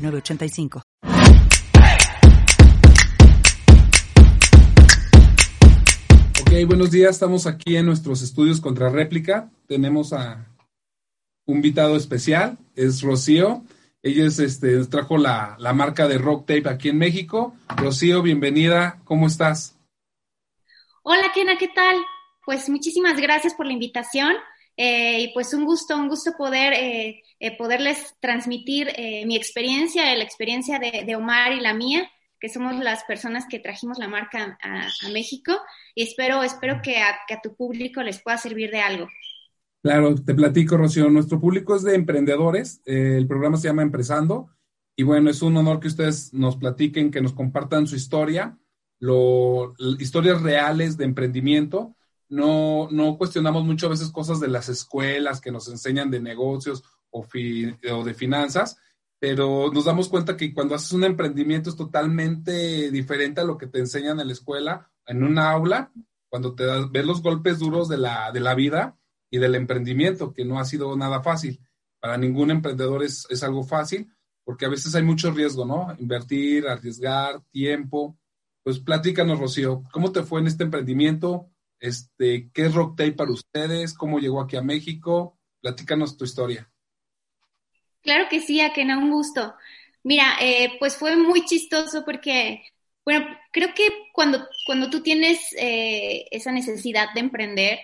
985. Ok, buenos días. Estamos aquí en nuestros estudios contra réplica. Tenemos a un invitado especial, es Rocío. Ella es, este, trajo la, la marca de Rock Tape aquí en México. Rocío, bienvenida. ¿Cómo estás? Hola, Kena, ¿qué tal? Pues muchísimas gracias por la invitación. Eh, y pues un gusto, un gusto poder eh, eh, poderles transmitir mi experiencia, la experiencia de, Omar y la mía, que somos las personas que trajimos la marca a, México y espero, espero que a, tu público les pueda servir de algo. Claro, te platico, Rocío. Nuestro público es de emprendedores. el programa se llama Empresando. Y bueno, es un honor que ustedes nos platiquen, que nos compartan su historia, lo, historias reales de emprendimiento no, no cuestionamos muchas veces cosas de las escuelas que nos enseñan de negocios o, de finanzas, pero nos damos cuenta que cuando haces un emprendimiento es totalmente diferente a lo que te enseñan en la escuela, en una aula, cuando te das, ves los golpes duros de la, de la vida y del emprendimiento, que no ha sido nada fácil. Para ningún emprendedor es, es algo fácil, porque a veces hay mucho riesgo, ¿no? Invertir, arriesgar, tiempo. Pues platícanos, Rocío, ¿cómo te fue en este emprendimiento? Este, ¿Qué es Rock Tape para ustedes? ¿Cómo llegó aquí a México? Platícanos tu historia. Claro que sí, Akena, un gusto. Mira, eh, pues fue muy chistoso porque, bueno, creo que cuando, cuando tú tienes eh, esa necesidad de emprender,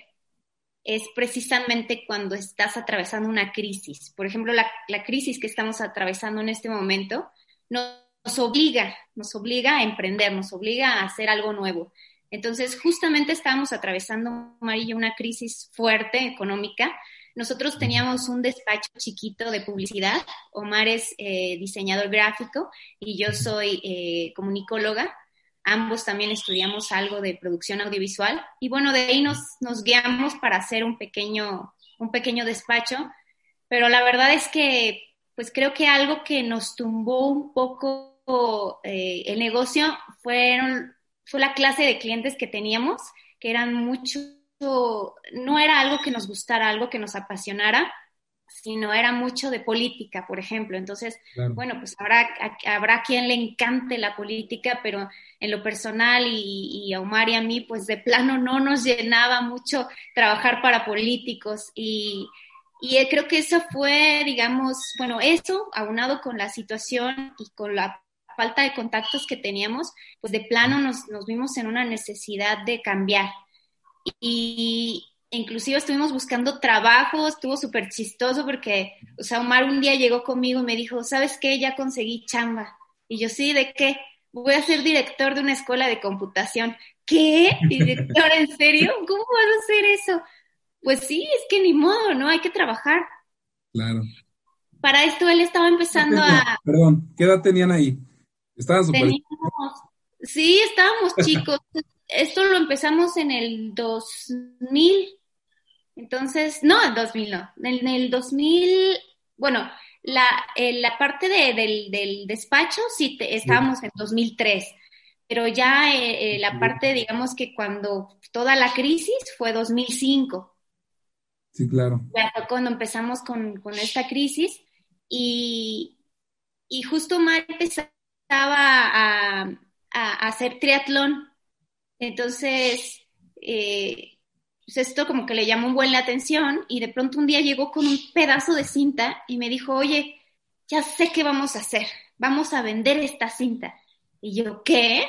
es precisamente cuando estás atravesando una crisis. Por ejemplo, la, la crisis que estamos atravesando en este momento nos obliga, nos obliga a emprender, nos obliga a hacer algo nuevo. Entonces, justamente estábamos atravesando, Amarillo, una crisis fuerte económica. Nosotros teníamos un despacho chiquito de publicidad. Omar es eh, diseñador gráfico y yo soy eh, comunicóloga. Ambos también estudiamos algo de producción audiovisual. Y bueno, de ahí nos, nos guiamos para hacer un pequeño, un pequeño despacho. Pero la verdad es que, pues creo que algo que nos tumbó un poco eh, el negocio fueron fue la clase de clientes que teníamos, que eran mucho, no era algo que nos gustara, algo que nos apasionara, sino era mucho de política, por ejemplo. Entonces, bueno, pues habrá, habrá quien le encante la política, pero en lo personal y, a Omar y a mí, pues de plano no nos llenaba mucho trabajar para políticos y, y creo que eso fue, digamos, bueno, eso aunado con la situación y con la falta de contactos que teníamos, pues de plano nos, nos vimos en una necesidad de cambiar. Y inclusive estuvimos buscando trabajo, estuvo súper chistoso porque, o sea, Omar un día llegó conmigo y me dijo, ¿sabes qué? Ya conseguí chamba. Y yo, sí, ¿de qué? Voy a ser director de una escuela de computación. ¿Qué? ¿Director, en serio? ¿Cómo vas a hacer eso? Pues sí, es que ni modo, ¿no? Hay que trabajar. Claro. Para esto él estaba empezando a... Perdón, ¿qué edad tenían ahí? Estaban súper... Sí, estábamos chicos. Esto lo empezamos en el 2000. Entonces, no, en 2000 no. En el 2000, bueno, la, la parte de, del, del, despacho sí estábamos en 2003, pero ya eh, eh, la parte, digamos que cuando toda la crisis fue 2005. Sí, claro. Ya fue cuando empezamos con, con esta crisis y, y justo más empezamos a, a, hacer triatlón. Entonces, eh, pues esto como que le llamó un buen la atención y de pronto un día llegó con un pedazo de cinta y me dijo, oye, ya sé qué vamos a hacer, vamos a vender esta cinta. Y yo, ¿qué?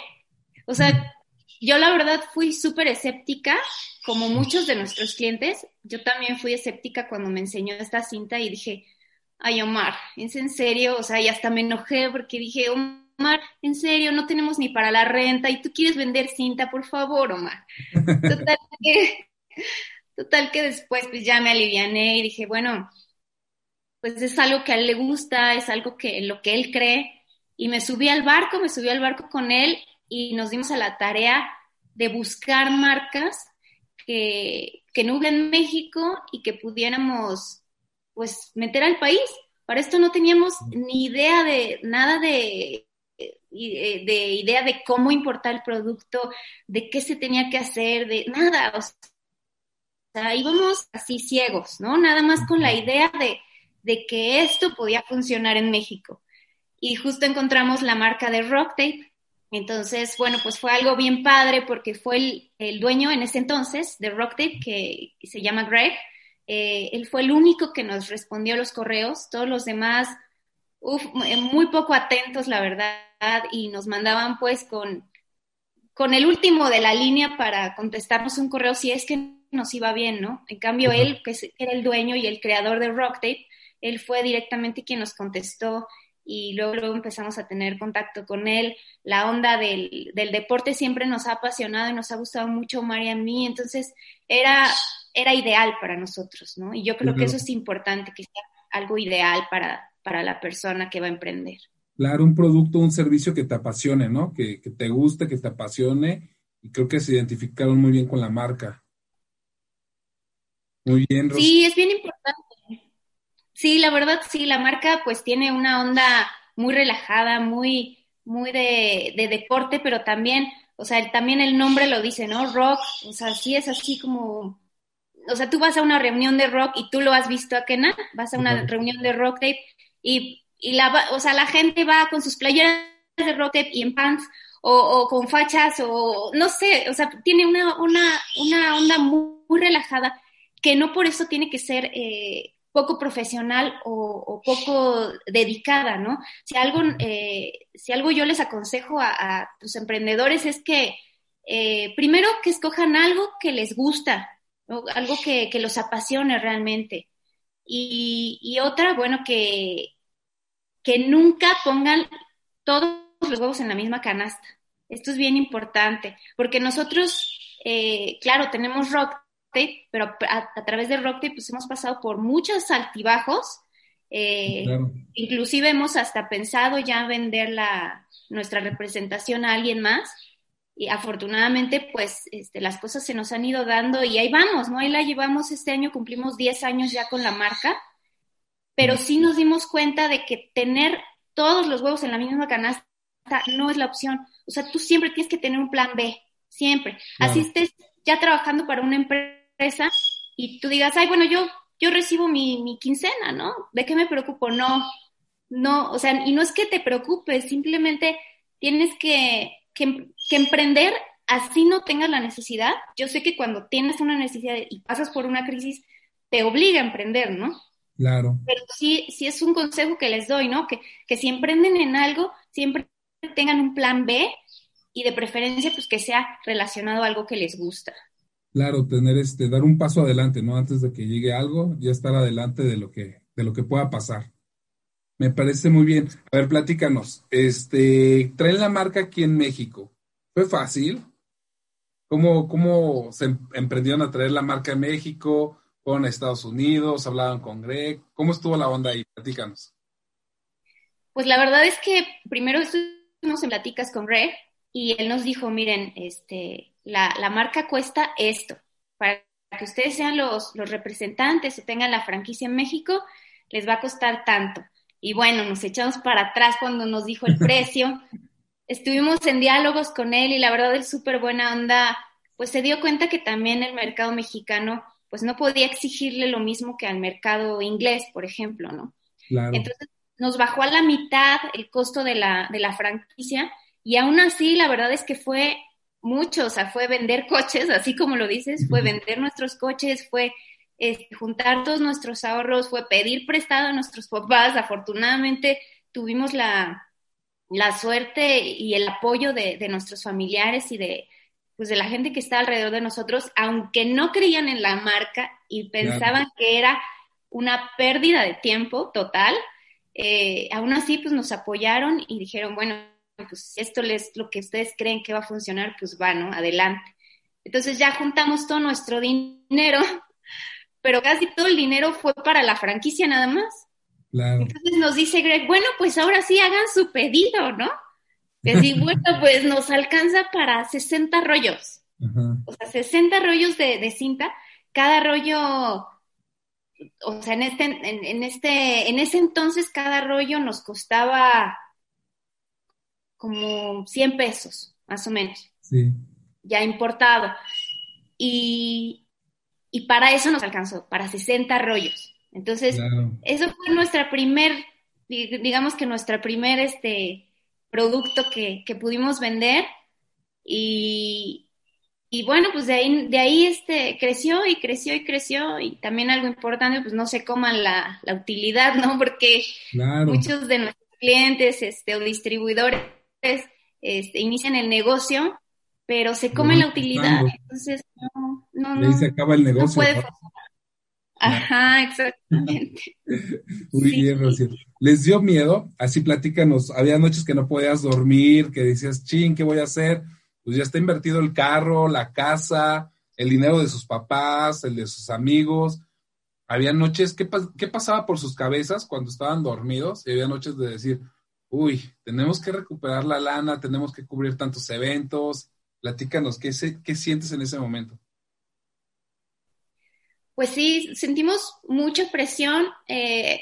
O sea, yo la verdad fui súper escéptica, como muchos de nuestros clientes. Yo también fui escéptica cuando me enseñó esta cinta y dije, ay Omar, ¿es en serio? O sea, y hasta me enojé porque dije, Omar, en serio, no tenemos ni para la renta y tú quieres vender cinta, por favor, Omar. Total que, total que después pues ya me aliviané y dije, bueno, pues es algo que a él le gusta, es algo que lo que él cree. Y me subí al barco, me subí al barco con él y nos dimos a la tarea de buscar marcas que, que no hubiera en México y que pudiéramos pues meter al país. Para esto no teníamos ni idea de nada de, de idea de cómo importar el producto, de qué se tenía que hacer, de nada. O sea, íbamos así ciegos, ¿no? Nada más con la idea de, de que esto podía funcionar en México. Y justo encontramos la marca de Rock Tape, entonces, bueno, pues fue algo bien padre porque fue el, dueño en ese entonces de Rocktape, que se llama Greg. Eh, él fue el único que nos respondió a los correos. Todos los demás, eh, muy poco atentos, la verdad, y nos mandaban pues con, con el último de la línea para contestarnos un correo si es que nos iba bien, ¿no? En cambio, él, que era el dueño y el creador de Rocktape, él fue directamente quien nos contestó y luego, empezamos a tener contacto con él. La onda del, deporte siempre nos ha apasionado y nos ha gustado mucho María y a mí, entonces era, era ideal para nosotros, ¿no? Y yo creo que eso es importante, que sea algo ideal para, para la persona que va a emprender. Claro, un producto, un servicio que te apasione, ¿no? Que, que te guste, que te apasione y creo que se identificaron muy bien con la marca. Muy bien, Sí, es bien importante. Sí, la verdad, sí, la marca pues tiene una onda muy relajada, muy, muy de, deporte, pero también, o sea, también el nombre lo dice, ¿no? Rock, o sea, sí es así como, o sea, tú vas a una reunión de rock y tú lo has visto a Kena, vas a una reunión de rock tape y, y la, o sea, la gente va con sus playeras de rock tape y en pants o, con fachas o no sé, o sea, tiene una, una, una onda muy, relajada que no por eso tiene que ser eh, poco profesional o, poco dedicada, ¿no? Si algo, eh, si algo yo les aconsejo a, tus emprendedores es que eh, primero que escojan algo que les gusta, algo que, los apasione realmente. Y, otra, bueno, que, que nunca pongan todos los huevos en la misma canasta. Esto es bien importante, porque nosotros, eh, claro, tenemos rock, pero a, través de Rocktape pues hemos pasado por muchos altibajos. Eh, inclusive hemos hasta pensado ya vender la, nuestra representación a alguien más. Y afortunadamente, pues este, las cosas se nos han ido dando y ahí vamos, ¿no? Ahí la llevamos este año, cumplimos 10 años ya con la marca, pero sí nos dimos cuenta de que tener todos los huevos en la misma canasta no es la opción. O sea, tú siempre tienes que tener un plan B, siempre. Así estés ya trabajando para una empresa y tú digas, ay, bueno, yo, yo recibo mi, quincena, ¿no? ¿De qué me preocupo? No, no, o sea, y no es que te preocupes, simplemente tienes que, que, emprender así no tengas la necesidad. Yo sé que cuando tienes una necesidad y pasas por una crisis, te obliga a emprender, ¿no? Claro. Pero sí, sí es un consejo que les doy, ¿no? Que, que si emprenden en algo, siempre tengan un plan B y de preferencia, pues que sea relacionado a algo que les gusta. Claro, tener este, dar un paso adelante, ¿no? Antes de que llegue algo, ya estar adelante de lo que, de lo que pueda pasar. Me parece muy bien. A ver, platícanos. Este, traen la marca aquí en México. ¿Fue fácil? ¿Cómo, cómo se em, emprendieron a traer la marca en México? ¿Fueron a Estados Unidos? ¿Hablaban con Greg? ¿Cómo estuvo la onda ahí? Platícanos. Pues la verdad es que primero estuvimos en platicas con Greg y él nos dijo, miren, este, la, marca cuesta esto. Para que ustedes sean los, los representantes o tengan la franquicia en México, les va a costar tanto. Y bueno, nos echamos para atrás cuando nos dijo el precio. Estuvimos en diálogos con él y la verdad es súper buena onda, pues se dio cuenta que también el mercado mexicano pues no podía exigirle lo mismo que al mercado inglés, por ejemplo, ¿no? Entonces nos bajó a la mitad el costo de la, de la franquicia y aún así la verdad es que fue mucho, o sea, fue vender coches, así como lo dices, fue vender nuestros coches, fue este, juntar todos nuestros ahorros, fue pedir prestado a nuestros papás. Afortunadamente tuvimos la, suerte y el apoyo de, nuestros familiares y de, pues, de la gente que está alrededor de nosotros, aunque no creían en la marca y pensaban que era una pérdida de tiempo total, eh, aún así pues nos apoyaron y dijeron, bueno, pues esto es lo que ustedes creen que va a funcionar, pues va, ¿no? Adelante. Entonces ya juntamos todo nuestro dinero, pero casi todo el dinero fue para la franquicia nada más. Entonces nos dice Greg, bueno, pues ahora sí hagan su pedido, ¿no? Decir, bueno, pues nos alcanza para 60 rollos. O sea, 60 rollos de, cinta. Cada rollo, o sea, en este, en, este, en ese entonces cada rollo nos costaba como 100 pesos, más o menos. Sí. Ya importado. Y, para eso nos alcanzó, para 60 rollos. Entonces, eso fue nuestra primer, digamos que nuestra primer este, producto que, pudimos vender. Y, y, bueno, pues de ahí, de ahí este, creció y creció y creció. Y también algo importante, pues no se coman la, utilidad, ¿no? Porque muchos de nuestros clientes este, o distribuidores este, inician el negocio pero se come la utilidad, entonces no, no, no. Ahí se acaba el negocio. Ajá, exactamente. Muy bien, Rocío. ¿Les dio miedo? Así platícanos. Había noches que no podías dormir, que decías, ching, ¿qué voy a hacer? Pues ya está invertido el carro, la casa, el dinero de sus papás, el de sus amigos. Había noches, ¿qué, qué pasaba por sus cabezas cuando estaban dormidos? Y había noches de decir, uy, tenemos que recuperar la lana, tenemos que cubrir tantos eventos, Platícanos, ¿qué, ¿qué sientes en ese momento? Pues sí, sentimos mucha presión. Eh,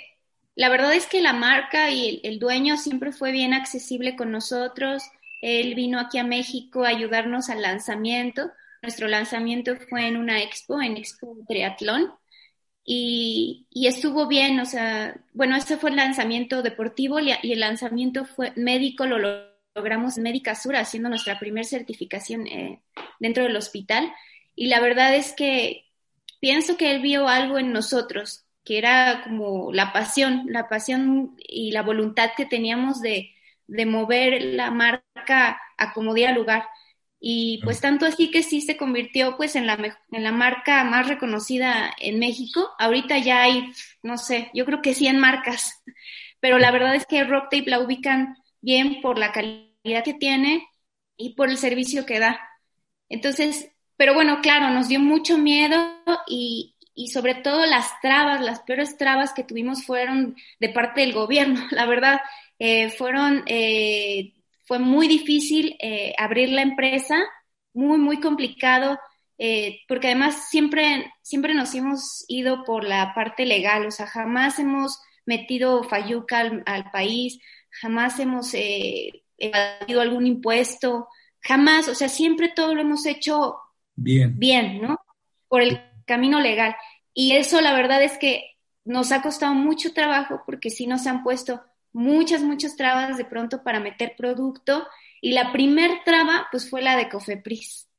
la verdad es que la marca y el, dueño siempre fue bien accesible con nosotros. Él vino aquí a México a ayudarnos al lanzamiento. Nuestro lanzamiento fue en una expo, en Expo Triatlón, y, estuvo bien. O sea, bueno, ese fue el lanzamiento deportivo y, el lanzamiento fue médico, lo logramos Médica Sur haciendo nuestra primera certificación eh, dentro del hospital. Y la verdad es que pienso que él vio algo en nosotros, que era como la pasión, la pasión y la voluntad que teníamos de, de mover la marca a como diera lugar. Y pues tanto así que sí se convirtió pues en la, en la marca más reconocida en México. Ahorita ya hay, no sé, yo creo que 100 marcas, pero la verdad es que Rock Tape la ubican bien por la calidad que tiene y por el servicio que da. Entonces, pero bueno, claro, nos dio mucho miedo y, sobre todo las trabas, las peores trabas que tuvimos fueron de parte del gobierno. La verdad, eh, fueron, eh, fue muy difícil eh, abrir la empresa, muy, muy complicado. porque además siempre, siempre nos hemos ido por la parte legal, o sea, jamás hemos metido Fayuca al país, jamás hemos eh, evadido algún impuesto, jamás, o sea, siempre todo lo hemos hecho bien, bien ¿no? Por el camino legal. Y eso la verdad es que nos ha costado mucho trabajo porque sí nos han puesto muchas, muchas trabas de pronto para meter producto. Y la primer traba, pues fue la de Cofepris,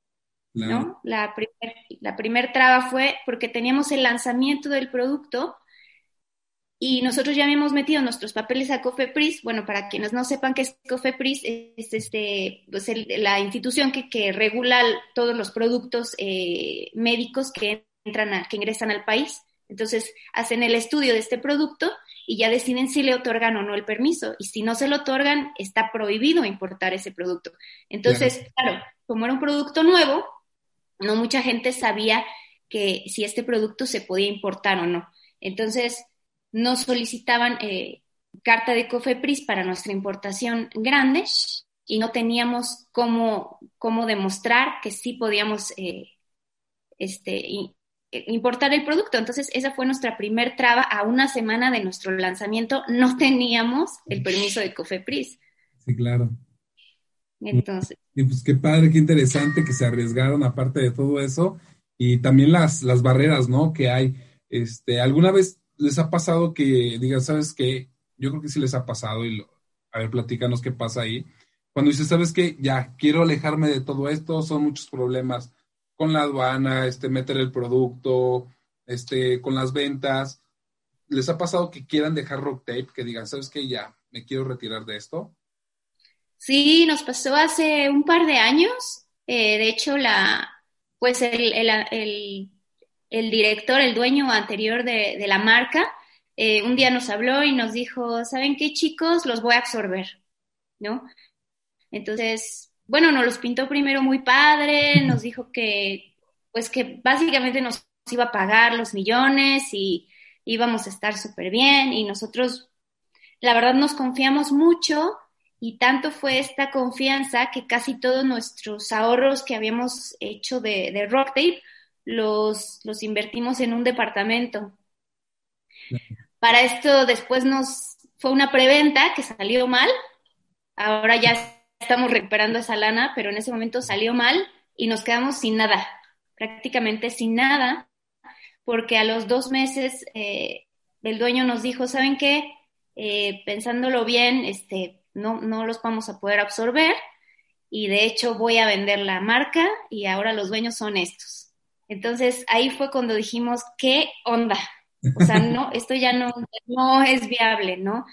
¿no? La primer, la primer traba fue porque teníamos el lanzamiento del producto y nosotros ya habíamos metido nuestros papeles a COFEPRIS. Bueno, para quienes no sepan qué es COFEPRIS, es este, pues la institución que, que, regula todos los productos eh, médicos que, entran a, que ingresan al país. Entonces, hacen el estudio de este producto y ya deciden si le otorgan o no el permiso. Y si no se lo otorgan, está prohibido importar ese producto. Entonces, claro, como era un producto nuevo, no mucha gente sabía que si este producto se podía importar o no. Entonces, nos solicitaban eh, carta de COFEPRIS para nuestra importación grande y no teníamos cómo, cómo demostrar que sí podíamos eh, este, eh, importar el producto. Entonces, esa fue nuestra primer traba. A una semana de nuestro lanzamiento no teníamos el permiso de COFEPRIS. Sí, claro. Entonces. Y pues qué padre, qué interesante que se arriesgaron aparte de todo eso. Y también las, las barreras, ¿no? Que hay. Este, ¿Alguna vez les ha pasado que digan, ¿sabes qué? Yo creo que sí les ha pasado y a ver, platícanos qué pasa ahí. Cuando dices, ¿sabes qué? Ya, quiero alejarme de todo esto, son muchos problemas con la aduana, este, meter el producto, este, con las ventas. ¿Les ha pasado que quieran dejar Rock Tape, que digan, ¿sabes qué? Ya, me quiero retirar de esto. Sí, nos pasó hace un par de años. Eh, de hecho, la, pues el director, el dueño anterior de, la marca, eh, un día nos habló y nos dijo, ¿saben qué chicos? Los voy a absorber, ¿no? Entonces, bueno, nos los pintó primero muy padre, nos dijo que, pues que básicamente nos iba a pagar los millones y íbamos a estar súper bien y nosotros, la verdad, nos confiamos mucho y tanto fue esta confianza que casi todos nuestros ahorros que habíamos hecho de, de Rock Tape los, los invertimos en un departamento. Para esto después nos fue una preventa que salió mal. Ahora ya estamos recuperando esa lana, pero en ese momento salió mal y nos quedamos sin nada, prácticamente sin nada, porque a los dos meses eh, el dueño nos dijo, ¿saben qué? Eh, pensándolo bien, este, no, no los vamos a poder absorber y de hecho voy a vender la marca y ahora los dueños son estos. Entonces ahí fue cuando dijimos, ¿qué onda? O sea, no, esto ya no, no es viable, ¿no?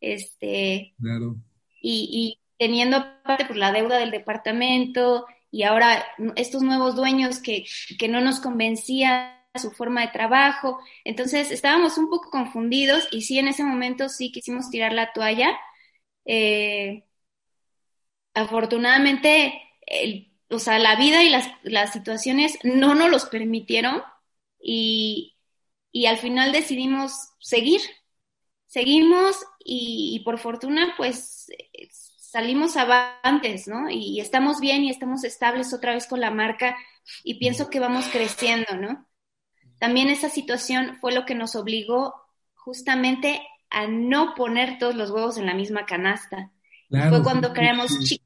Este, claro. y, y teniendo aparte por la deuda del departamento y ahora estos nuevos dueños que, que no nos convencía su forma de trabajo. Entonces estábamos un poco confundidos y sí, en ese momento sí quisimos tirar la toalla. Eh, afortunadamente, o sea, la vida y las, las, situaciones no nos los permitieron y, y al final decidimos seguir. Seguimos y, y por fortuna, pues salimos avantes, ¿no? Y estamos bien y estamos estables otra vez con la marca y pienso que vamos creciendo, ¿no? También esa situación fue lo que nos obligó justamente a no poner todos los huevos en la misma canasta. fue cuando creamos Chick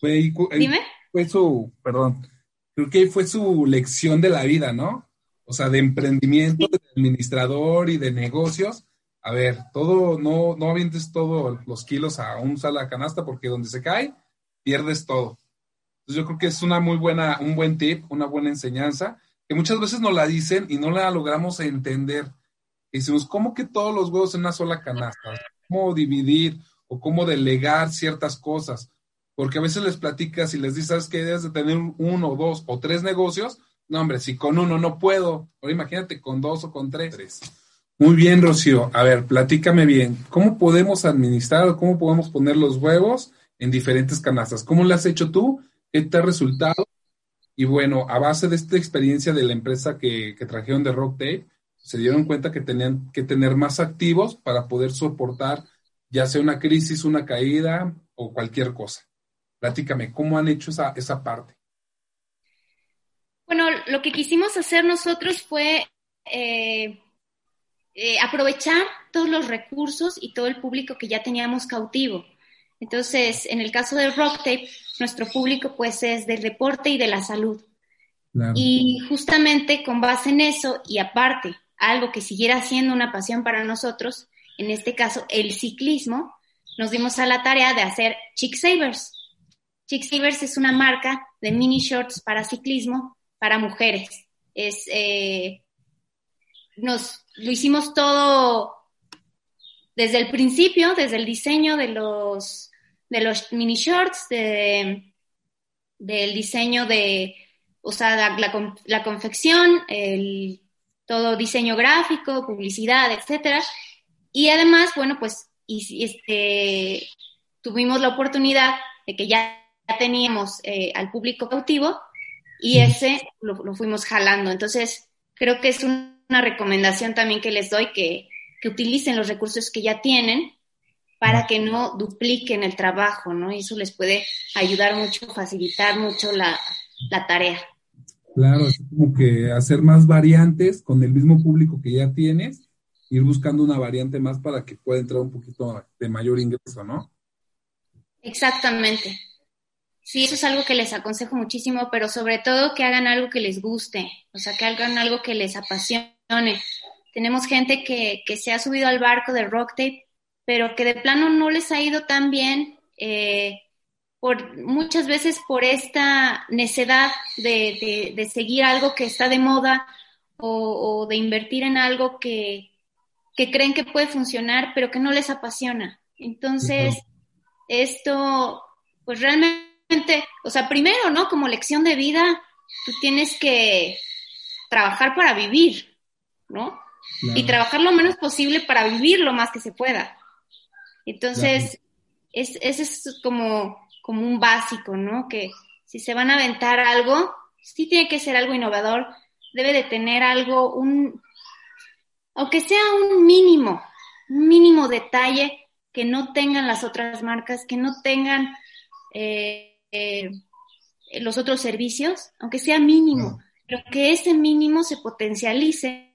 Fue, Dime. Fue su, perdón, creo que fue su lección de la vida, ¿no? O sea, de emprendimiento, de administrador y de negocios, a ver, todo, no, no avientes todos los kilos a un sala canasta porque donde se cae, pierdes todo. Entonces yo creo que es una muy buena, un buen tip, una buena enseñanza, que muchas veces nos la dicen y no la logramos entender. Y decimos, ¿cómo que todos los huevos en una sola canasta? ¿Cómo dividir o cómo delegar ciertas cosas? Porque a veces les platicas y les dices, ¿sabes qué? Debes de tener uno, dos o tres negocios. No, hombre, si con uno no puedo, ahora imagínate con dos o con tres. Muy bien, Rocío. A ver, platícame bien. ¿Cómo podemos administrar o cómo podemos poner los huevos en diferentes canastas? ¿Cómo lo has hecho tú? ¿Qué te ha resultado? Y bueno, a base de esta experiencia de la empresa que, trajeron de Rock Tape, se dieron cuenta que tenían que tener más activos para poder soportar ya sea una crisis, una caída o cualquier cosa. Platícame, ¿cómo han hecho esa, esa parte? Bueno, lo que quisimos hacer nosotros fue eh, eh, aprovechar todos los recursos y todo el público que ya teníamos cautivo. Entonces, en el caso de Rocktape, nuestro público pues es del deporte y de la salud. Y justamente con base en eso y aparte, algo que siguiera siendo una pasión para nosotros, en este caso el ciclismo, nos dimos a la tarea de hacer Chick Savers. Chick Savers es una marca de mini shorts para ciclismo para mujeres. Es eh, nos lo hicimos todo desde el principio, desde el diseño de los, de los mini shorts, de, del diseño de, o sea, la, la, confección, el, todo diseño gráfico, publicidad, etcétera. Y además, bueno, pues y, este, tuvimos la oportunidad de que ya teníamos eh, al público cautivo y ese lo, lo, fuimos jalando. Entonces, creo que es un una recomendación también que les doy, que, utilicen los recursos que ya tienen para que no dupliquen el trabajo, ¿no? Y eso les puede ayudar mucho, facilitar mucho la, tarea. Claro, es como que hacer más variantes con el mismo público que ya tienes, ir buscando una variante más para que pueda entrar un poquito de mayor ingreso, ¿no? Exactamente. Sí, eso es algo que les aconsejo muchísimo, pero sobre todo que hagan algo que les guste, o sea, que hagan algo que les apasione tenemos gente que, se ha subido al barco de rock tape, pero que de plano no les ha ido tan bien, eh, por, muchas veces por esta necedad de, seguir algo que está de moda o, de invertir en algo que, que, creen que puede funcionar, pero que no les apasiona. Entonces, esto, pues realmente, o sea, primero, ¿no? Como lección de vida, tú tienes que trabajar para vivir. ¿no? Y trabajar lo menos posible para vivir lo más que se pueda. Entonces, es, ese es como, como un básico, ¿no? Que si se van a aventar algo, sí tiene que ser algo innovador, debe de tener algo, un, aunque sea un mínimo, un mínimo detalle que no tengan las otras marcas, que no tengan eh, eh, los otros servicios, aunque sea mínimo, pero que ese mínimo se potencialice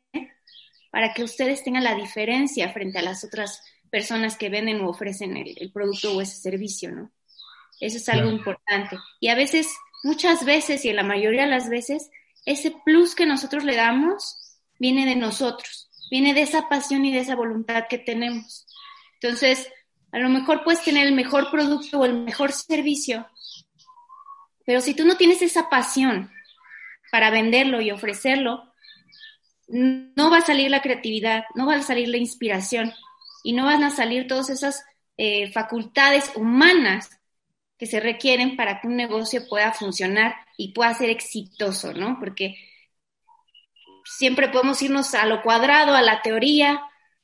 para que ustedes tengan la diferencia frente a las otras personas que venden o ofrecen el, producto o ese servicio, ¿no? Eso es algo importante. Y a veces, muchas veces y en la mayoría de las veces, ese plus que nosotros le damos viene de nosotros, viene de esa pasión y de esa voluntad que tenemos. Entonces, a lo mejor puedes tener el mejor producto o el mejor servicio, pero si tú no tienes esa pasión para venderlo y ofrecerlo, no va a salir la creatividad, no va a salir la inspiración y no van a salir todas esas eh, facultades humanas que se requieren para que un negocio pueda funcionar y pueda ser exitoso, ¿no? Porque siempre podemos irnos a lo cuadrado, a la teoría,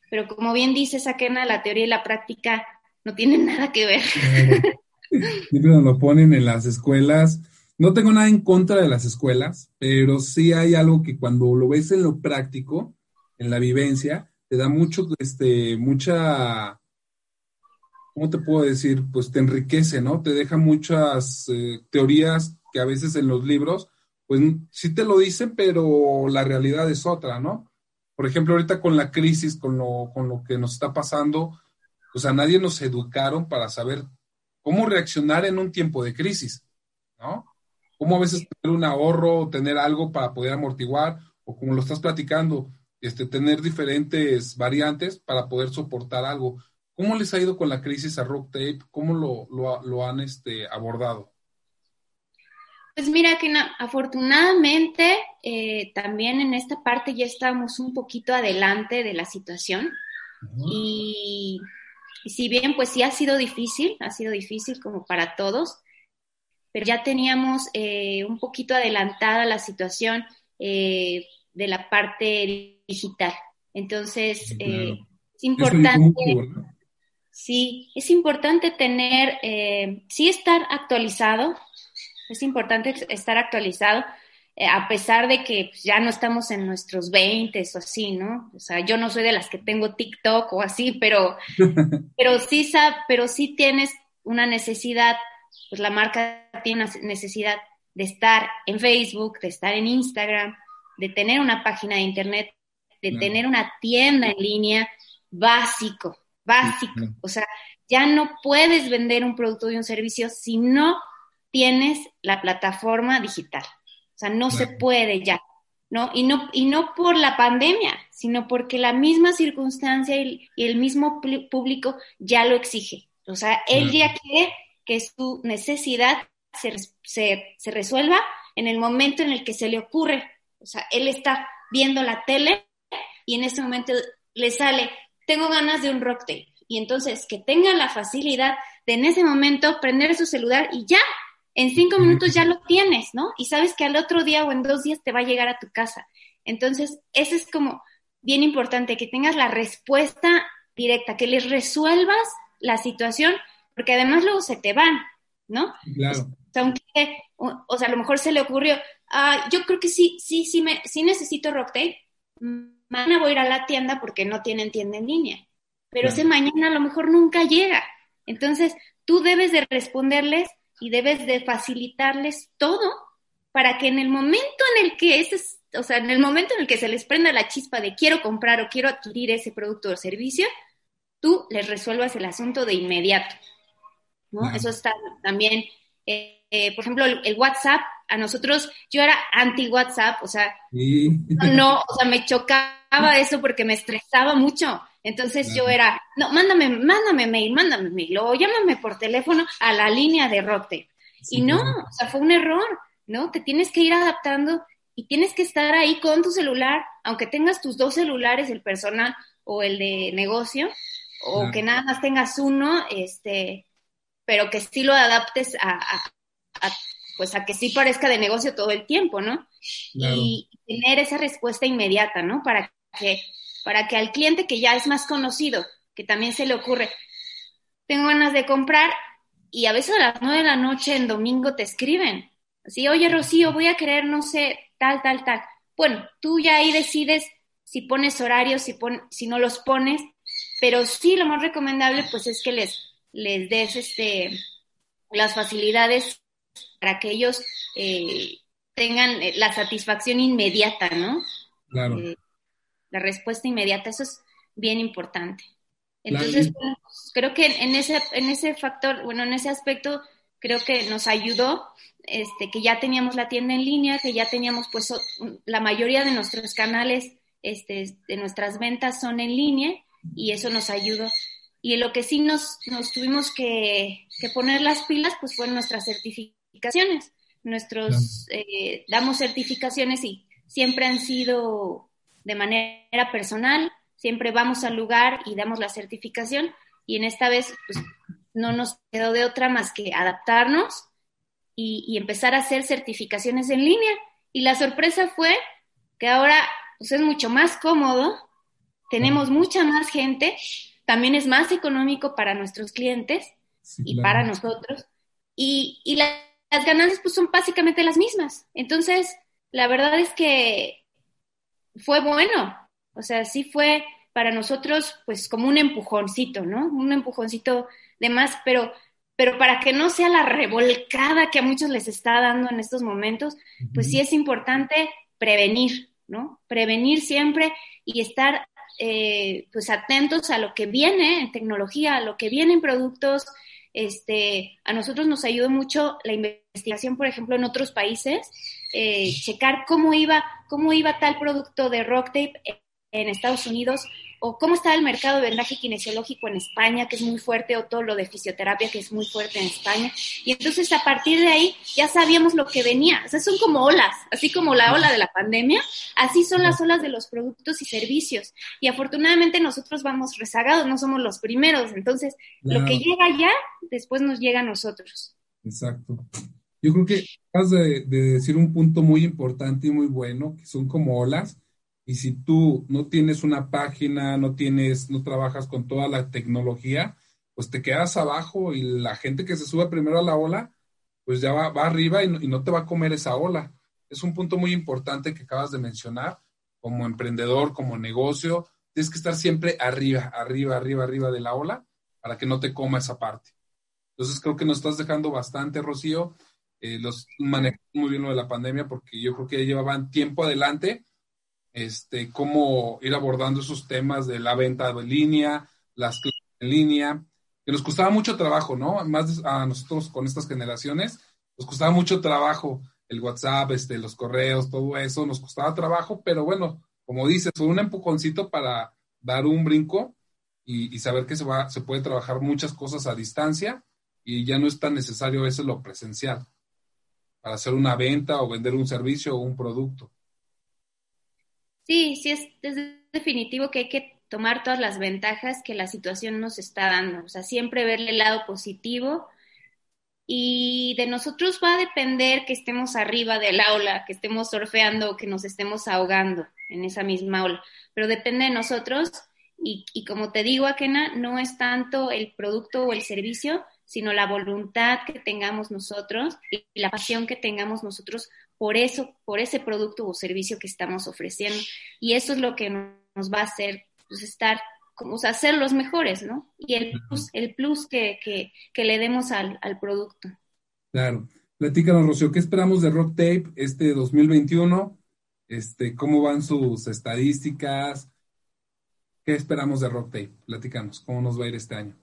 pero como bien dice Saquena, la teoría y la práctica no tienen nada que ver. Siempre ponen en las escuelas. No tengo nada en contra de las escuelas, pero sí hay algo que cuando lo ves en lo práctico, en la vivencia, te da mucho, este, mucha, ¿cómo te puedo decir? Pues te enriquece, ¿no? Te deja muchas eh, teorías que a veces en los libros, pues sí te lo dicen, pero la realidad es otra, ¿no? Por ejemplo, ahorita con la crisis, con lo, con lo que nos está pasando, pues a nadie nos educaron para saber cómo reaccionar en un tiempo de crisis, ¿no? Cómo a veces tener un ahorro, tener algo para poder amortiguar, o como lo estás platicando, este, tener diferentes variantes para poder soportar algo. ¿Cómo les ha ido con la crisis a Rock Tape? ¿Cómo lo, lo, han este, abordado? Pues mira que afortunadamente eh, también en esta parte ya estamos un poquito adelante de la situación y y si bien pues sí ha sido difícil, ha sido difícil como para todos, pero ya teníamos eh, un poquito adelantada la situación eh, de la parte digital. Entonces, eh, es importante, sí, es importante tener, sí estar actualizado, es importante estar actualizado, eh, a pesar de que pues, ya no estamos en nuestros 20 o así, ¿no? O sea, yo no soy de las que tengo TikTok o así, pero, pero, sí, pero sí tienes una necesidad, pues la marca tiene una necesidad de estar en Facebook, de estar en Instagram, de tener una página de internet, de tener una tienda en línea básico, básico. O sea, ya no puedes vender un producto y un servicio si no tienes la plataforma digital. O sea, no se puede ya, ¿no? Y, ¿no? y no por la pandemia, sino porque la misma circunstancia y, el mismo público ya lo exige. O sea, él ya quiere que su necesidad se, se, resuelva en el momento en el que se le ocurre. O sea, él está viendo la tele y en ese momento le sale, tengo ganas de un rock tape. Y entonces que tenga la facilidad de en ese momento prender su celular y ya, en cinco minutos ya lo tienes, ¿no? Y sabes que al otro día o en dos días te va a llegar a tu casa. Entonces, eso es como bien importante, que tengas la respuesta directa, que les resuelvas la situación, porque además luego se te van, ¿no? Claro. O sea, aunque, o, sea, a lo mejor se le ocurrió, ah, yo creo que sí, sí, sí, me, sí necesito Rocktail, mañana voy a ir a la tienda porque no tienen tienda en línea, pero ese mañana a lo mejor nunca llega. Entonces, tú debes de responderles y debes de facilitarles todo para que en el momento en el que ese, o sea, en el momento en el que se les prenda la chispa de quiero comprar o quiero adquirir ese producto o servicio, tú les resuelvas el asunto de inmediato. ¿no? Eso está también, eh, eh, por ejemplo, el, WhatsApp, a nosotros, yo era anti-WhatsApp, o sea, no, o sea, me chocaba eso porque me estresaba mucho. Entonces yo era, no, mándame, mándame mail, mándame mail, o llámame por teléfono a la línea de Rocktape. y no, o sea, fue un error, ¿no? Te tienes que ir adaptando y tienes que estar ahí con tu celular, aunque tengas tus dos celulares, el personal o el de negocio, o que nada más tengas uno, este, pero que sí lo adaptes a, pues a que sí parezca de negocio todo el tiempo, ¿no? Y tener esa respuesta inmediata, ¿no? Para que para que al cliente que ya es más conocido, que también se le ocurre, tengo ganas de comprar y a veces a las nueve de la noche en domingo te escriben. Así, oye Rocío, voy a querer, no sé, tal, tal, tal. Bueno, tú ya ahí decides si pones horarios, si, si no los pones, pero sí lo más recomendable pues es que les, les des este, las facilidades para que ellos eh, tengan eh, la satisfacción inmediata, ¿no? Claro. Eh, la respuesta inmediata, eso es bien importante. Entonces, pues, creo que en ese, en ese factor, bueno, en ese aspecto, creo que nos ayudó este, que ya teníamos la tienda en línea, que ya teníamos, pues, la mayoría de nuestros canales, este, de nuestras ventas son en línea y eso nos ayudó. Y en lo que sí nos, nos tuvimos que, que poner las pilas, pues, fueron nuestras certificaciones. Nuestros, eh, damos certificaciones y siempre han sido de manera personal, siempre vamos al lugar y damos la certificación y en esta vez pues, no nos quedó de otra más que adaptarnos y, empezar a hacer certificaciones en línea. Y la sorpresa fue que ahora pues, es mucho más cómodo, tenemos mucha más gente, también es más económico para nuestros clientes y para nosotros. Y, y las ganancias pues son básicamente las mismas. Entonces, la verdad es que fue bueno. O sea, sí fue para nosotros pues como un empujoncito, ¿no? Un empujoncito de más, pero, pero para que no sea la revolcada que a muchos les está dando en estos momentos, pues sí es importante prevenir, ¿no? Prevenir siempre y estar eh, pues atentos a lo que viene en tecnología, a lo que viene en productos. Este, a nosotros nos ayudó mucho la investigación, por ejemplo, en otros países, eh, checar cómo iba, cómo iba tal producto de rock tape en Estados Unidos, o cómo está el mercado de vendaje kinesiológico en España, que es muy fuerte, o todo lo de fisioterapia, que es muy fuerte en España. Y entonces a partir de ahí ya sabíamos lo que venía. O sea, son como olas, así como la ola de la pandemia, así son las olas de los productos y servicios. Y afortunadamente nosotros vamos rezagados, no somos los primeros. Entonces, lo que llega ya, después nos llega a nosotros. Exacto. Yo creo que acabas de, de decir un punto muy importante y muy bueno, que son como olas y si tú no tienes una página, no tienes, no trabajas con toda la tecnología, pues te quedas abajo y la gente que se sube primero a la ola, pues ya va, arriba y no, te va a comer esa ola. Es un punto muy importante que acabas de mencionar. Como emprendedor, como negocio, tienes que estar siempre arriba, arriba, arriba, arriba de la ola para que no te coma esa parte. Entonces creo que nos estás dejando bastante, Rocío. Eh, los manejamos muy bien lo de la pandemia porque yo creo que ya llevaban tiempo adelante este, cómo ir abordando esos temas de la venta en línea, las clases en línea, que nos costaba mucho trabajo, ¿no? Más a nosotros con estas generaciones, nos costaba mucho trabajo el WhatsApp, este, los correos, todo eso, nos costaba trabajo, pero bueno, como dices, fue un empujoncito para dar un brinco y, saber que se, va, se puede trabajar muchas cosas a distancia y ya no es tan necesario eso lo presencial para hacer una venta o vender un servicio o un producto. Sí, sí, es, definitivo que hay que tomar todas las ventajas que la situación nos está dando, o sea, siempre verle el lado positivo. Y de nosotros va a depender que estemos arriba del aula, que estemos surfeando, que nos estemos ahogando en esa misma ola, pero depende de nosotros. Y, y como te digo, Akena, no es tanto el producto o el servicio, sino la voluntad que tengamos nosotros y la pasión que tengamos nosotros por eso, por ese producto o servicio que estamos ofreciendo. Y eso es lo que nos va a hacer pues, estar, como, o sea, ser los mejores, ¿no? Y el plus, el plus que, que, le demos al, al, producto. Claro. Platícanos, Rocío, ¿qué esperamos de Rock Tape este 2021? Este, ¿Cómo van sus estadísticas? ¿Qué esperamos de Rock Tape? Platícanos, ¿cómo nos va a ir este año?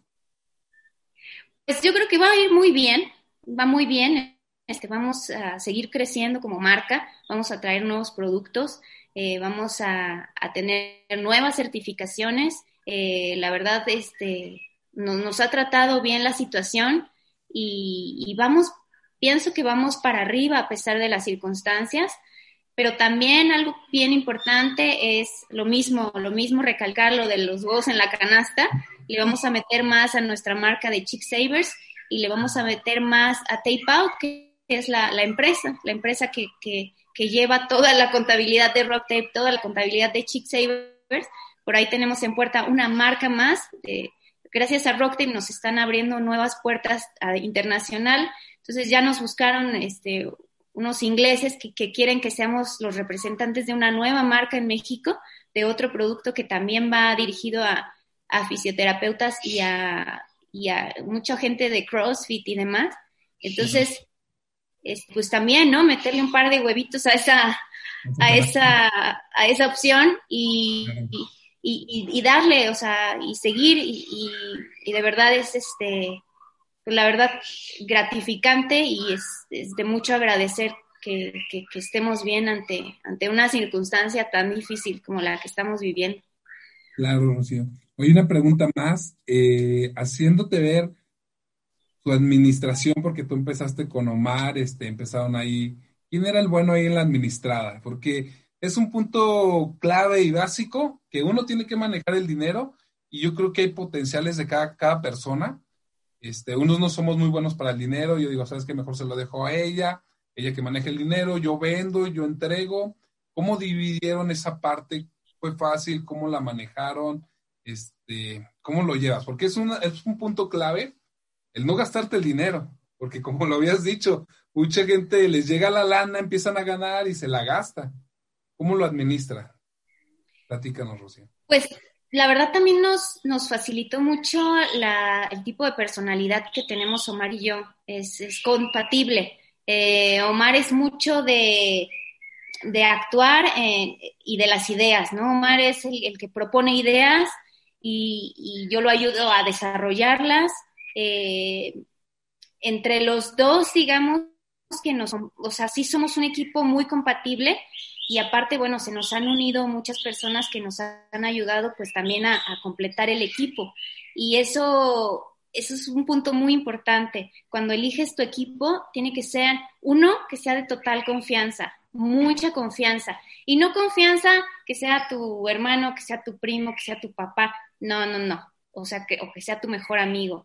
Pues yo creo que va a ir muy bien, va muy bien este, vamos a seguir creciendo como marca, vamos a traer nuevos productos, eh, vamos a, tener nuevas certificaciones. Eh, la verdad, este, nos ha tratado bien la situación y, vamos, pienso que vamos para arriba a pesar de las circunstancias, pero también algo bien importante es lo mismo, lo mismo recalcar lo de los huevos en la canasta, le vamos a meter más a nuestra marca de Chick Savers y le vamos a meter más a Tape Out, que es la, empresa, la empresa que, lleva toda la contabilidad de Rocktape, toda la contabilidad de Chick Savers. Por ahí tenemos en puerta una marca más. gracias a Rocktape nos están abriendo nuevas puertas a, internacional. Entonces ya nos buscaron este, unos ingleses que, quieren que seamos los representantes de una nueva marca en México de otro producto que también va dirigido a, fisioterapeutas y a, y a mucha gente de CrossFit y demás. Entonces, pues también, ¿no? Meterle un par de huevitos a esa, a esa, a esa opción y, y, darle, o sea, y seguir y, de verdad es este, pues la verdad gratificante y es, de mucho agradecer que, estemos bien ante, ante una circunstancia tan difícil como la que estamos viviendo. Claro, Rocío. Oye, una pregunta más, eh, haciéndote ver tu administración, porque tú empezaste con Omar, este, empezaron ahí, ¿quién era el bueno ahí en la administrada? Porque es un punto clave y básico que uno tiene que manejar el dinero y yo creo que hay potenciales de cada, cada persona. Este, unos no somos muy buenos para el dinero, yo digo, ¿sabes qué? Mejor se lo dejo a ella, ella que maneja el dinero, yo vendo, yo entrego. ¿Cómo dividieron esa parte? ¿Fue fácil? ¿Cómo la manejaron? Este, ¿Cómo lo llevas? Porque es, una, es un punto clave el no gastarte el dinero, porque como lo habías dicho, mucha gente les llega la lana, empiezan a ganar y se la gasta. ¿Cómo lo administra? Platícanos, Rocío. Pues la verdad también nos, nos facilitó mucho el tipo de personalidad que tenemos Omar y yo. Es, compatible. Eh, Omar es mucho de, de actuar eh, y de las ideas, ¿no? Omar es el, que propone ideas y, y, yo lo ayudo a desarrollarlas. Eh, entre los dos, digamos que nos, o sea, sí somos un equipo muy compatible y aparte, bueno, se nos han unido muchas personas que nos han ayudado pues también a, completar el equipo. Y eso, eso es un punto muy importante. Cuando eliges tu equipo, tiene que ser uno que sea de total confianza, mucha confianza. Y no confianza que sea tu hermano, que sea tu primo, que sea tu papá. No, no, no. O sea, que, o que sea tu mejor amigo.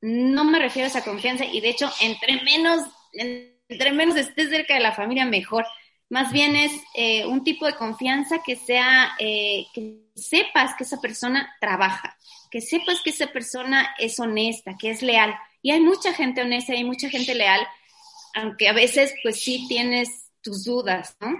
No me refiero a esa confianza y de hecho, entre menos, entre menos estés cerca de la familia, mejor más bien es eh, un tipo de confianza que sea, eh, que sepas que esa persona trabaja, que sepas que esa persona es honesta, que es leal. Y hay mucha gente honesta hay mucha gente leal, aunque a veces pues sí tienes tus dudas, ¿no?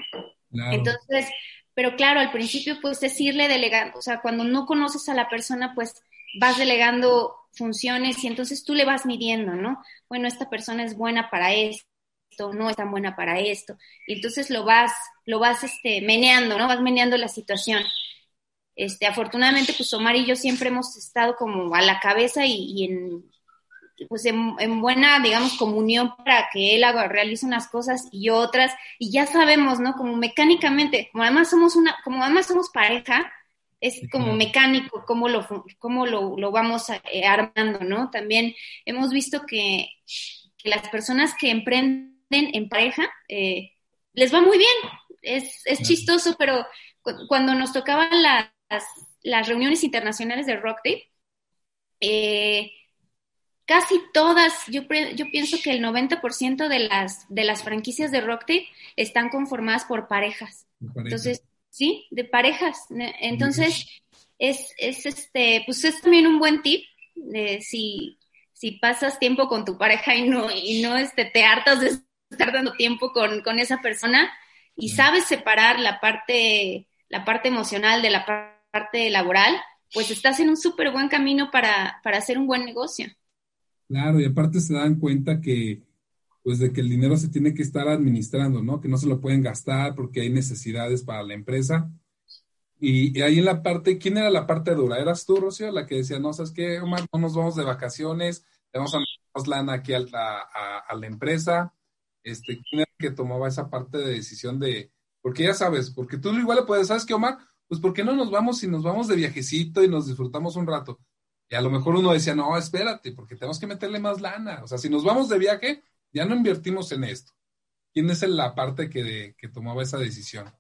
Entonces, pero claro, al principio pues es irle delegando, o sea, cuando no conoces a la persona pues vas delegando funciones y entonces tú le vas midiendo, ¿no? Bueno, esta persona es buena para esto no es tan buena para esto. Y entonces lo vas, lo vas este, meneando, ¿no? Vas meneando la situación. Este, afortunadamente, pues Omar y yo siempre hemos estado como a la cabeza y, en, pues en, buena, digamos, comunión para que él haga, realice unas cosas y otras, y ya sabemos, ¿no? Como mecánicamente, como además somos una, como además somos pareja, es como mecánico cómo lo, cómo lo, lo vamos eh, armando, ¿no? También hemos visto que, que las personas que emprenden en pareja, eh, les va muy bien. Es, es chistoso, pero cuando nos tocaban las, las reuniones internacionales de Rock Day, eh, casi todas, yo, yo pienso que el 90% de las, de las franquicias de Rock Day están conformadas por parejas. Entonces, sí, de parejas. Entonces, es, es, este, pues es también un buen tip. de si, si pasas tiempo con tu pareja y no, y no este, te hartas de estar dando tiempo con, esa persona y sabes separar la parte, la parte emocional de la parte laboral, pues estás en un súper buen camino para, hacer un buen negocio. Claro, y aparte se dan cuenta que, pues de que el dinero se tiene que estar administrando, ¿no? Que no se lo pueden gastar porque hay necesidades para la empresa. Y, ahí en la parte, ¿quién era la parte dura? ¿Eras tú, Rocío, la que decía, no, sabes qué, Omar, no nos vamos de vacaciones, le vamos a meter lana aquí a, la empresa, este, quién era que tomaba esa parte de decisión de, porque ya sabes, porque tú igual le puedes, ¿sabes qué, Omar? Pues ¿por qué no nos vamos y nos vamos de viajecito y nos disfrutamos un rato? Y a lo mejor uno decía, no, espérate, porque tenemos que meterle más lana. O sea, si nos vamos de viaje, ya no invertimos en esto. ¿Quién es la parte que, que tomaba esa decisión?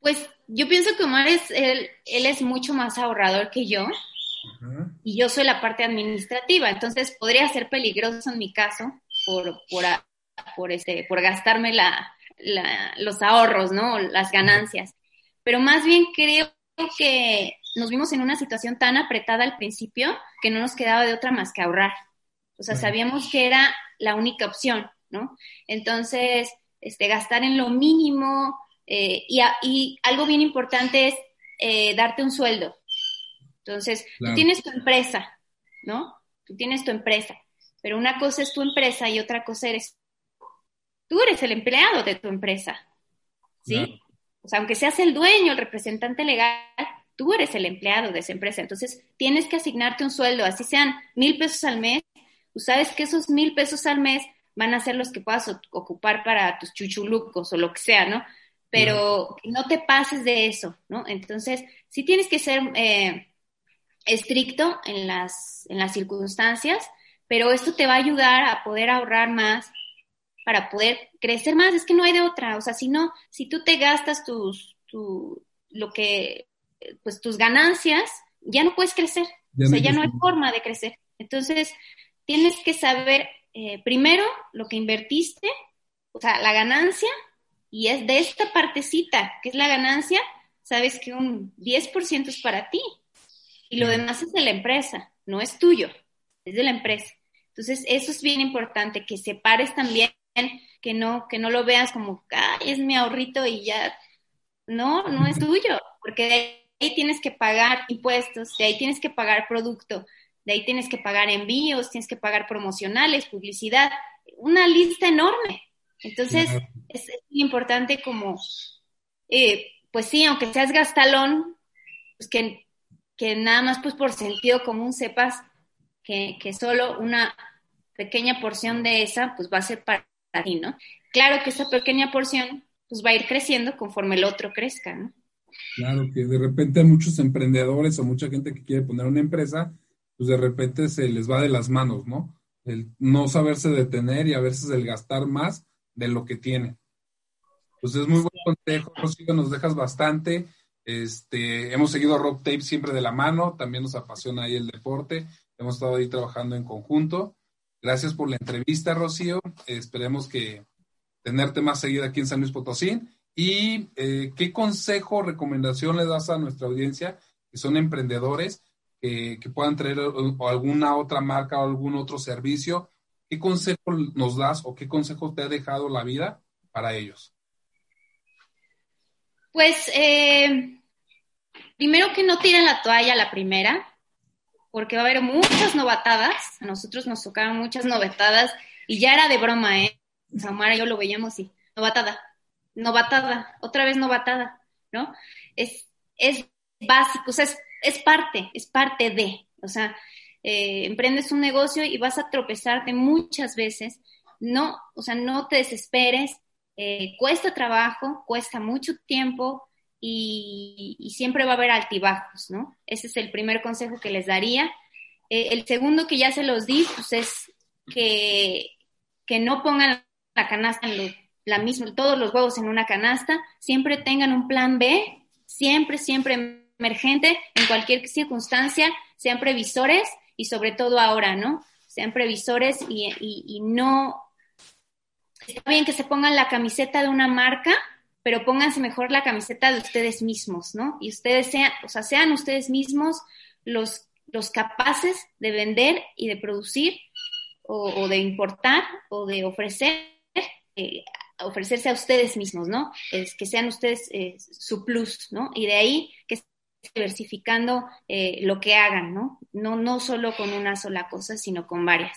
Pues yo pienso que Omar es, él, él es mucho más ahorrador que yo. Y yo soy la parte administrativa, entonces podría ser peligroso en mi caso por, por, por, este, por gastarme la, los ahorros, ¿no? Las ganancias. Pero más bien creo que nos vimos en una situación tan apretada al principio que no nos quedaba de otra más que ahorrar. O sea, sabíamos que era la única opción, ¿no? Entonces, este, gastar en lo mínimo, Eh, y, algo bien importante es eh, darte un sueldo. Entonces, tú tienes tu empresa, ¿no? Tú tienes tu empresa, pero una cosa es tu empresa y otra cosa eres tú eres el empleado de tu empresa, ¿sí? O sea, aunque seas el dueño, el representante legal, tú eres el empleado de esa empresa. Entonces, tienes que asignarte un sueldo, así sean mil pesos al mes. Tú sabes que esos mil pesos al mes van a ser los que puedas ocupar para tus chuchulucos o lo que sea, ¿no? Pero no te pases de eso, ¿no? Entonces, sí tienes que ser eh, estricto en las, en las circunstancias, pero esto te va a ayudar a poder ahorrar más, para poder crecer más. Es que no hay de otra. O sea, si no, si tú te gastas tus, tu, lo que, pues tus ganancias, ya no puedes crecer. o sea, ya no hay forma de crecer. Entonces, tienes que saber eh, primero lo que invertiste, o sea, la ganancia, y es de esta partecita, que es la ganancia, sabes que un 10% es para ti. Y lo demás es de la empresa, no es tuyo, es de la empresa. Entonces, eso es bien importante, que separes también que no, que no lo veas como, ay, es mi ahorrito y ya. No, no es tuyo, porque de ahí tienes que pagar impuestos, de ahí tienes que pagar producto, de ahí tienes que pagar envíos, tienes que pagar promocionales, publicidad, una lista enorme. Entonces, es, importante como, eh, pues sí, aunque seas gastalón, pues que, que nada más pues por sentido común sepas que, que solo una pequeña porción de esa pues va a ser para ¿no? Claro que esa pequeña porción pues va a ir creciendo conforme el otro crezca, ¿no? Claro, que de repente muchos emprendedores o mucha gente que quiere poner una empresa, pues de repente se les va de las manos, ¿no? El no saberse detener y a veces el gastar más de lo que tiene. Pues es muy buen consejo, Rocío, nos dejas bastante. Este, hemos seguido a Rock Tape siempre de la mano, también nos apasiona ahí el deporte, hemos estado ahí trabajando en conjunto. Gracias por la entrevista, Rocío. esperemos que tenerte más seguida aquí en San Luis Potosí. ¿Y eh, qué consejo o recomendación le das a nuestra audiencia que son emprendedores que, puedan traer alguna otra marca o algún otro servicio? ¿Qué consejo nos das o qué consejo te ha dejado la vida para ellos? Pues eh, primero que no tiren la toalla la primera, porque va a haber muchas novatadas. A nosotros nos tocaron muchas novatadas y ya era de broma, ¿eh? Samara y yo lo veíamos y novatada, novatada, otra vez novatada, ¿no? Es, es básico, o sea, es, parte, es parte de, o sea, eh, emprendes un negocio y vas a tropezarte muchas veces, no, o sea, no te desesperes, eh, cuesta trabajo, cuesta mucho tiempo, y, siempre va a haber altibajos, ¿no? Ese es el primer consejo que les daría. Eh, el segundo que ya se los di, pues es que, que no pongan la canasta en la misma, todos los huevos en una canasta, siempre tengan un plan B, siempre, siempre emergente, en cualquier circunstancia, sean previsores y sobre todo ahora, ¿no? Sean previsores y, y no, está bien que se pongan la camiseta de una marca, pero pónganse mejor la camiseta de ustedes mismos, ¿no? Y ustedes sean, o sea, sean ustedes mismos los, los capaces de vender y de producir o, de importar o de ofrecer, eh, ofrecerse a ustedes mismos, ¿no? Es que sean ustedes eh, su plus, ¿no? Y de ahí que diversificando eh, lo que hagan, ¿no? ¿no? No solo con una sola cosa, sino con varias.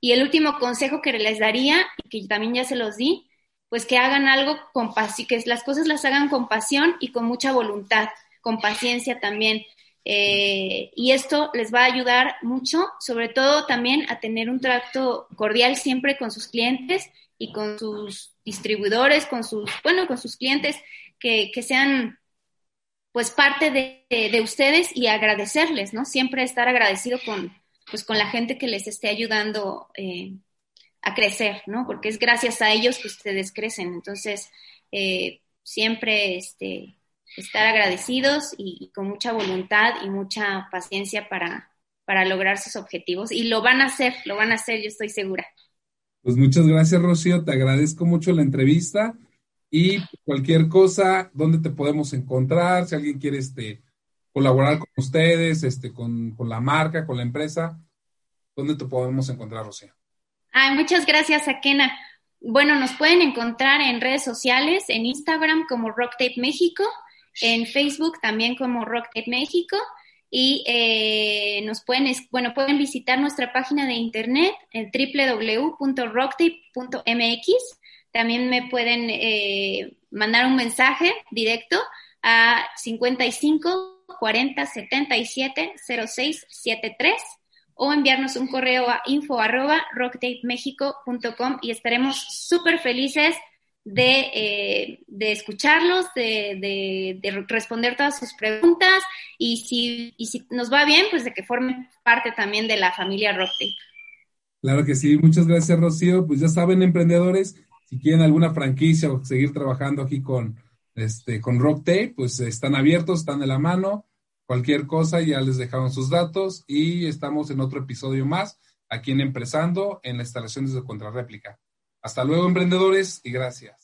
Y el último consejo que les daría, y que también ya se los di, pues que hagan algo con pasión, que las cosas las hagan con pasión y con mucha voluntad, con paciencia también. Eh, y esto les va a ayudar mucho, sobre todo también a tener un trato cordial siempre con sus clientes y con sus distribuidores, con sus, bueno, con sus clientes que, sean pues parte de, ustedes y agradecerles, ¿no? Siempre estar agradecido con, pues, con la gente que les esté ayudando eh, a crecer, ¿no? Porque es gracias a ellos que ustedes crecen. Entonces, eh, siempre este, estar agradecidos y, con mucha voluntad y mucha paciencia para, para lograr sus objetivos. Y lo van a hacer, lo van a hacer, yo estoy segura. Pues muchas gracias, Rocío. Te agradezco mucho la entrevista. Y cualquier cosa, ¿dónde te podemos encontrar? Si alguien quiere este, colaborar con ustedes, este, con, con la marca, con la empresa, ¿dónde te podemos encontrar, Rocío? Ay, muchas gracias, Akena. bueno, nos pueden encontrar en redes sociales, en Instagram como Rocktape México, en Facebook también como Rocktape México y eh, nos pueden, bueno, pueden visitar nuestra página de internet en www.rocktape.mx. También me pueden eh, mandar un mensaje directo a 55 40 77 06 73 o enviarnos un correo a info arroba rocktapemexico.com y estaremos súper felices de, eh, de escucharlos, de, de, responder todas sus preguntas y si, y si nos va bien, pues de que formen parte también de la familia Rocktape. Claro que sí, muchas gracias Rocío. Pues ya saben, emprendedores, si quieren alguna franquicia o seguir trabajando aquí con, este, con Rocktape, pues están abiertos, están de la mano Cualquier cosa ya les dejaron sus datos y estamos en otro episodio más aquí en Empresando en las instalaciones de Contrarréplica. Hasta luego, emprendedores, y gracias.